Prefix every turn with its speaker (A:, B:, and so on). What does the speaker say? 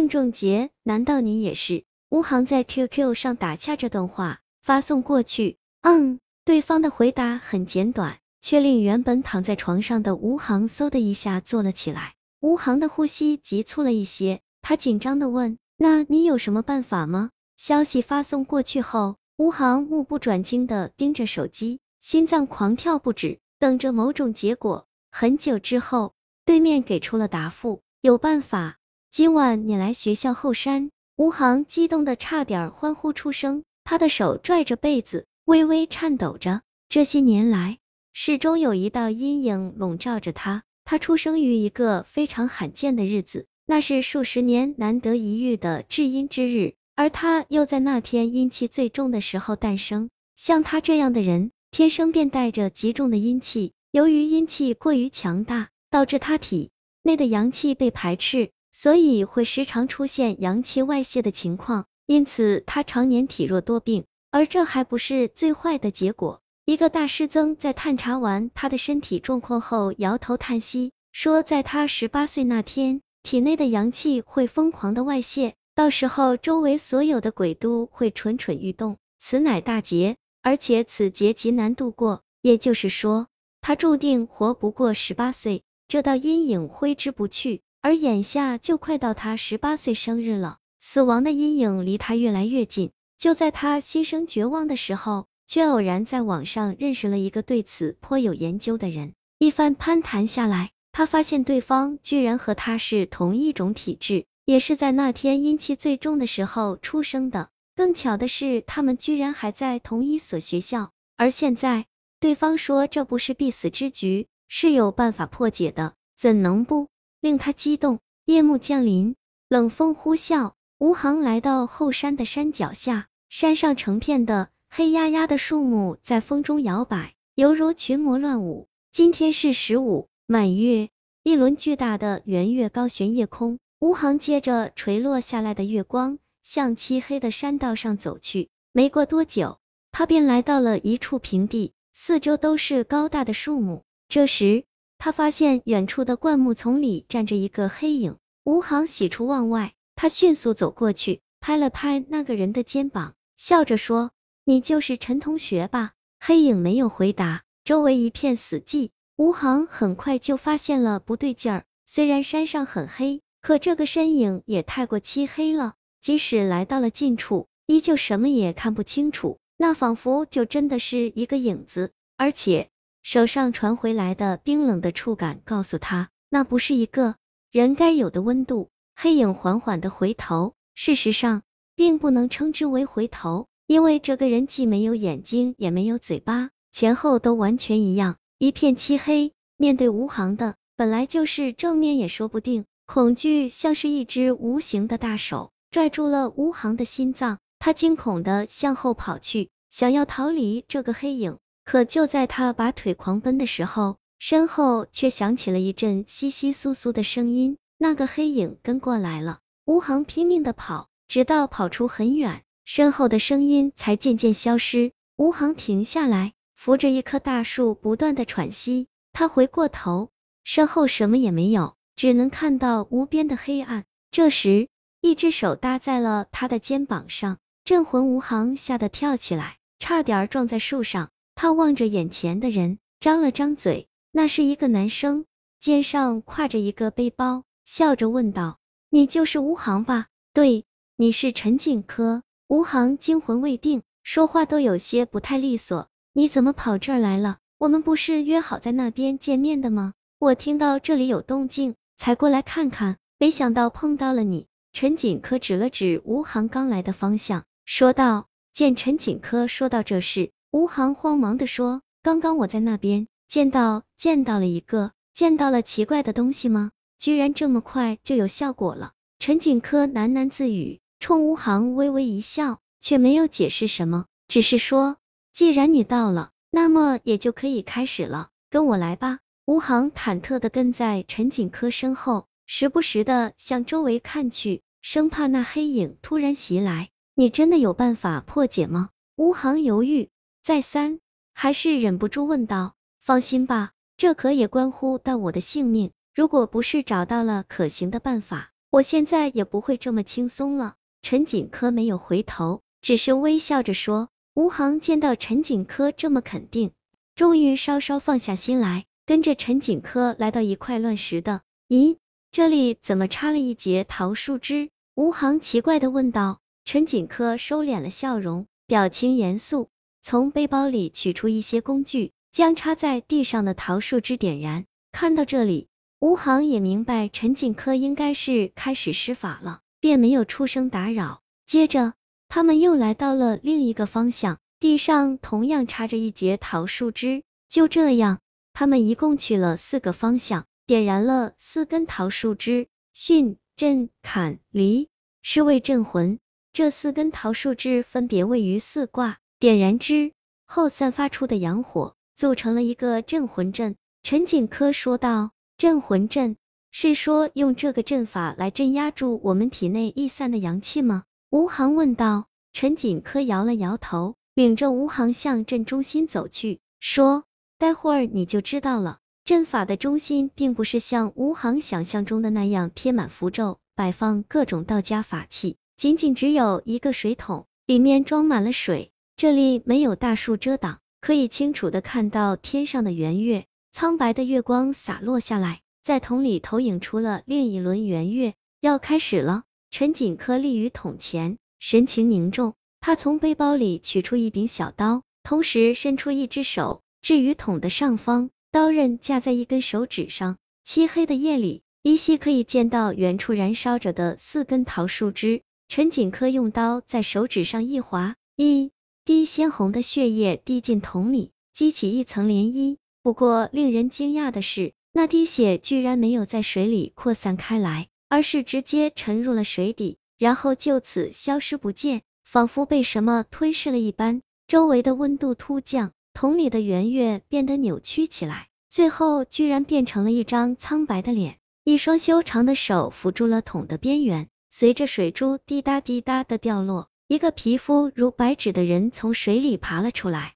A: 郑仲杰，难道你也是？吴航在 QQ 上打下这段话，发送过去。嗯，对方的回答很简短，却令原本躺在床上的吴航嗖的一下坐了起来。吴航的呼吸急促了一些，他紧张的问：“那你有什么办法吗？”消息发送过去后，吴航目不转睛的盯着手机，心脏狂跳不止，等着某种结果。很久之后，对面给出了答复：“有办法，今晚你来学校后山。”吴航激动的差点欢呼出声，他的手拽着被子，微微颤抖着。这些年来，始终有一道阴影笼罩着他。他出生于一个非常罕见的日子，那是数十年难得一遇的至阴之日，而他又在那天阴气最重的时候诞生。像他这样的人，天生便带着极重的阴气，由于阴气过于强大，导致他体内的阳气被排斥。所以会时常出现阳气外泄的情况，因此他常年体弱多病。而这还不是最坏的结果。一个大师曾在探查完他的身体状况后，摇头叹息，说在他十八岁那天，体内的阳气会疯狂的外泄，到时候周围所有的鬼都会蠢蠢欲动，此乃大劫，而且此劫极难度过。也就是说，他注定活不过十八岁，这道阴影挥之不去。而眼下就快到他十八岁生日了，死亡的阴影离他越来越近。就在他心生绝望的时候，却偶然在网上认识了一个对此颇有研究的人。一番攀谈下来，他发现对方居然和他是同一种体质，也是在那天阴气最重的时候出生的。更巧的是，他们居然还在同一所学校。而现在，对方说这不是必死之局，是有办法破解的，怎能不？令他激动。夜幕降临，冷风呼啸，吴航来到后山的山脚下，山上成片的黑压压的树木在风中摇摆，犹如群魔乱舞。今天是十五满月，一轮巨大的圆月高悬夜空。吴航借着垂落下来的月光，向漆黑的山道上走去。没过多久，他便来到了一处平地，四周都是高大的树木。这时，他发现远处的灌木丛里站着一个黑影，吴航喜出望外，他迅速走过去，拍了拍那个人的肩膀，笑着说：“你就是陈同学吧？”黑影没有回答，周围一片死寂。吴航很快就发现了不对劲儿，虽然山上很黑，可这个身影也太过漆黑了，即使来到了近处，依旧什么也看不清楚，那仿佛就真的是一个影子，而且。手上传回来的冰冷的触感告诉他，那不是一个人该有的温度。黑影缓缓的回头，事实上并不能称之为回头，因为这个人既没有眼睛，也没有嘴巴，前后都完全一样，一片漆黑。面对吴航的，本来就是正面也说不定。恐惧像是一只无形的大手，拽住了吴航的心脏，他惊恐的向后跑去，想要逃离这个黑影。可就在他拔腿狂奔的时候，身后却响起了一阵窸窸窣窣的声音，那个黑影跟过来了。吴航拼命的跑，直到跑出很远，身后的声音才渐渐消失。吴航停下来，扶着一棵大树，不断的喘息。他回过头，身后什么也没有，只能看到无边的黑暗。这时，一只手搭在了他的肩膀上，镇魂吴航吓得跳起来，差点撞在树上。他望着眼前的人，张了张嘴，那是一个男生，肩上挎着一个背包，笑着问道：“你就是吴航吧？”“对，你是陈景科。”吴航惊魂未定，说话都有些不太利索。“你怎么跑这儿来了？我们不是约好在那边见面的吗？我听到这里有动静，才过来看看，没想到碰到了你。”陈景科指了指吴航刚来的方向，说道。见陈景科说到这事。吴航慌忙的说：“刚刚我在那边见到见到了一个，见到了奇怪的东西吗？居然这么快就有效果了。”陈景科喃喃自语，冲吴航微微一笑，却没有解释什么，只是说：“既然你到了，那么也就可以开始了，跟我来吧。”吴航忐忑的跟在陈景科身后，时不时的向周围看去，生怕那黑影突然袭来。你真的有办法破解吗？吴航犹豫。再三，还是忍不住问道：“放心吧，这可也关乎到我的性命。如果不是找到了可行的办法，我现在也不会这么轻松了。陈锦科没有回头，只是微笑着说。吴航见到陈锦科这么肯定，终于稍稍放下心来，跟着陈锦科来到一块乱石的。咦，这里怎么插了一节桃树枝？吴航奇怪的问道。陈锦科收敛了笑容，表情严肃，从背包里取出一些工具，将插在地上的桃树枝点燃。看到这里，吴航也明白陈锦科应该是开始施法了，便没有出声打扰。接着。他们又来到了另一个方向，地上同样插着一节桃树枝。就这样，他们一共去了四个方向，点燃了四根桃树枝。巽、震、坎、离是为镇魂，这四根桃树枝分别位于四卦，点燃之后散发出的阳火，组成了一个镇魂阵。陈景科说道：“镇魂阵是说用这个阵法来镇压住我们体内逸散的阳气吗？”吴航问道，陈锦科摇了摇头，领着吴航向阵中心走去，说：“待会儿你就知道了。阵法的中心并不是像吴航想象中的那样贴满符咒，摆放各种道家法器，仅仅只有一个水桶，里面装满了水。这里没有大树遮挡，可以清楚的看到天上的圆月，苍白的月光洒落下来，在桶里投影出了另一轮圆月。要开始了。”陈锦科立于桶前，神情凝重。他从背包里取出一柄小刀，同时伸出一只手，置于桶的上方，刀刃架在一根手指上。漆黑的夜里，依稀可以见到远处燃烧着的四根桃树枝。陈锦科用刀在手指上一划，一滴鲜红的血液滴进桶里，激起一层涟漪。不过，令人惊讶的是，那滴血居然没有在水里扩散开来。而是直接沉入了水底，然后就此消失不见，仿佛被什么吞噬了一般。周围的温度突降，桶里的圆月变得扭曲起来，最后居然变成了一张苍白的脸，一双修长的手扶住了桶的边缘。随着水珠滴答滴答的掉落，一个皮肤如白纸的人从水里爬了出来。